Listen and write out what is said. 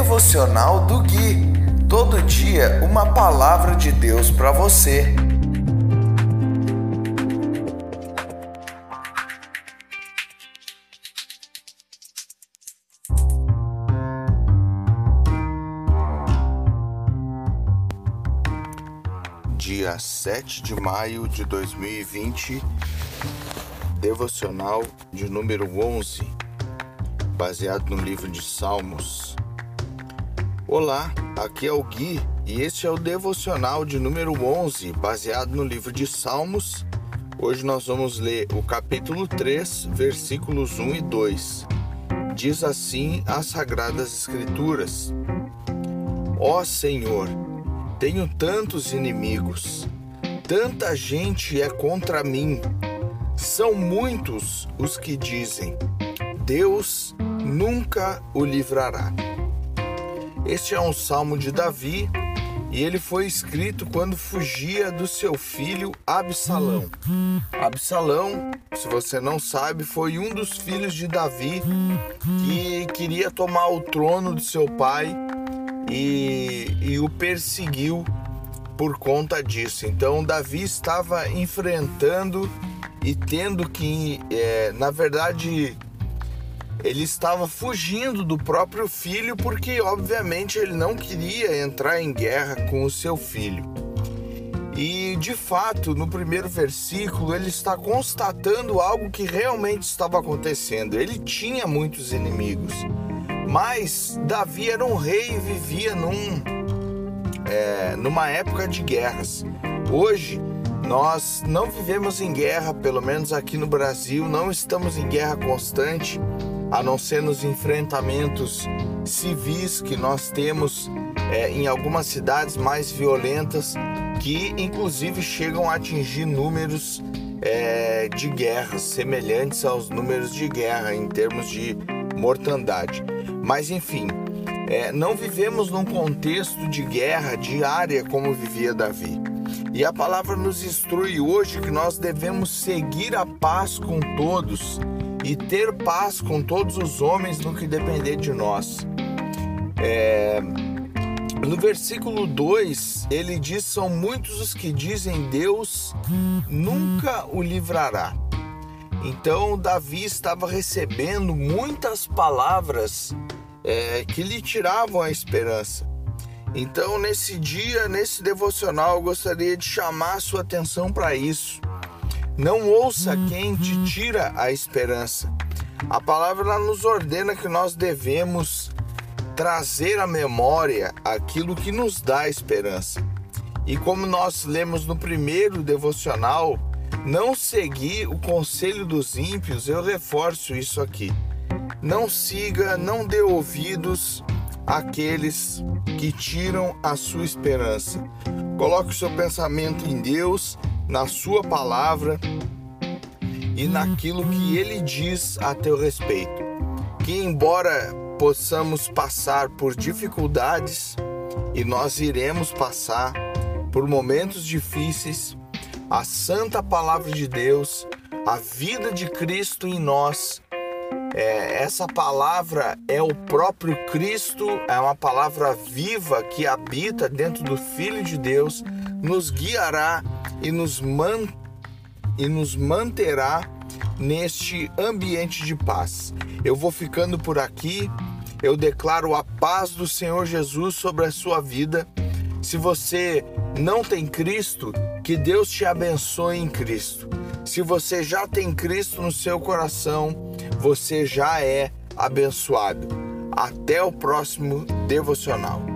Devocional do Gui. Todo dia uma palavra de Deus para você. Dia 7 de maio de 2020, devocional de número 11, baseado no livro de Salmos. Olá, aqui é o Gui e este é o devocional de número 11, baseado no livro de Salmos. Hoje nós vamos ler o capítulo 3, versículos 1 e 2. Diz assim as Sagradas Escrituras: Ó Senhor, tenho tantos inimigos, tanta gente é contra mim. São muitos os que dizem: Deus nunca o livrará. Este é um salmo de Davi e ele foi escrito quando fugia do seu filho Absalão. Absalão, se você não sabe, foi um dos filhos de Davi que queria tomar o trono de seu pai e, e o perseguiu por conta disso. Então, Davi estava enfrentando e tendo que, é, na verdade, ele estava fugindo do próprio filho porque, obviamente, ele não queria entrar em guerra com o seu filho. E de fato, no primeiro versículo, ele está constatando algo que realmente estava acontecendo. Ele tinha muitos inimigos, mas Davi era um rei e vivia num, é, numa época de guerras. Hoje, nós não vivemos em guerra, pelo menos aqui no Brasil, não estamos em guerra constante a não ser nos enfrentamentos civis que nós temos é, em algumas cidades mais violentas, que inclusive chegam a atingir números é, de guerras semelhantes aos números de guerra em termos de mortandade. Mas enfim, é, não vivemos num contexto de guerra diária como vivia Davi. E a palavra nos instrui hoje que nós devemos seguir a paz com todos e ter paz com todos os homens no que depender de nós. É, no versículo 2, ele diz: São muitos os que dizem Deus nunca o livrará. Então, Davi estava recebendo muitas palavras é, que lhe tiravam a esperança. Então, nesse dia, nesse devocional, eu gostaria de chamar a sua atenção para isso. Não ouça quem te tira a esperança. A palavra nos ordena que nós devemos trazer à memória aquilo que nos dá esperança. E como nós lemos no primeiro devocional, não seguir o conselho dos ímpios, eu reforço isso aqui. Não siga, não dê ouvidos àqueles que tiram a sua esperança. Coloque o seu pensamento em Deus na Sua palavra e naquilo que Ele diz a teu respeito. Que, embora possamos passar por dificuldades, e nós iremos passar por momentos difíceis, a santa palavra de Deus, a vida de Cristo em nós, é, essa palavra é o próprio Cristo, é uma palavra viva que habita dentro do Filho de Deus, nos guiará e nos, man, e nos manterá neste ambiente de paz. Eu vou ficando por aqui. Eu declaro a paz do Senhor Jesus sobre a sua vida. Se você não tem Cristo, que Deus te abençoe em Cristo. Se você já tem Cristo no seu coração, você já é abençoado. Até o próximo devocional.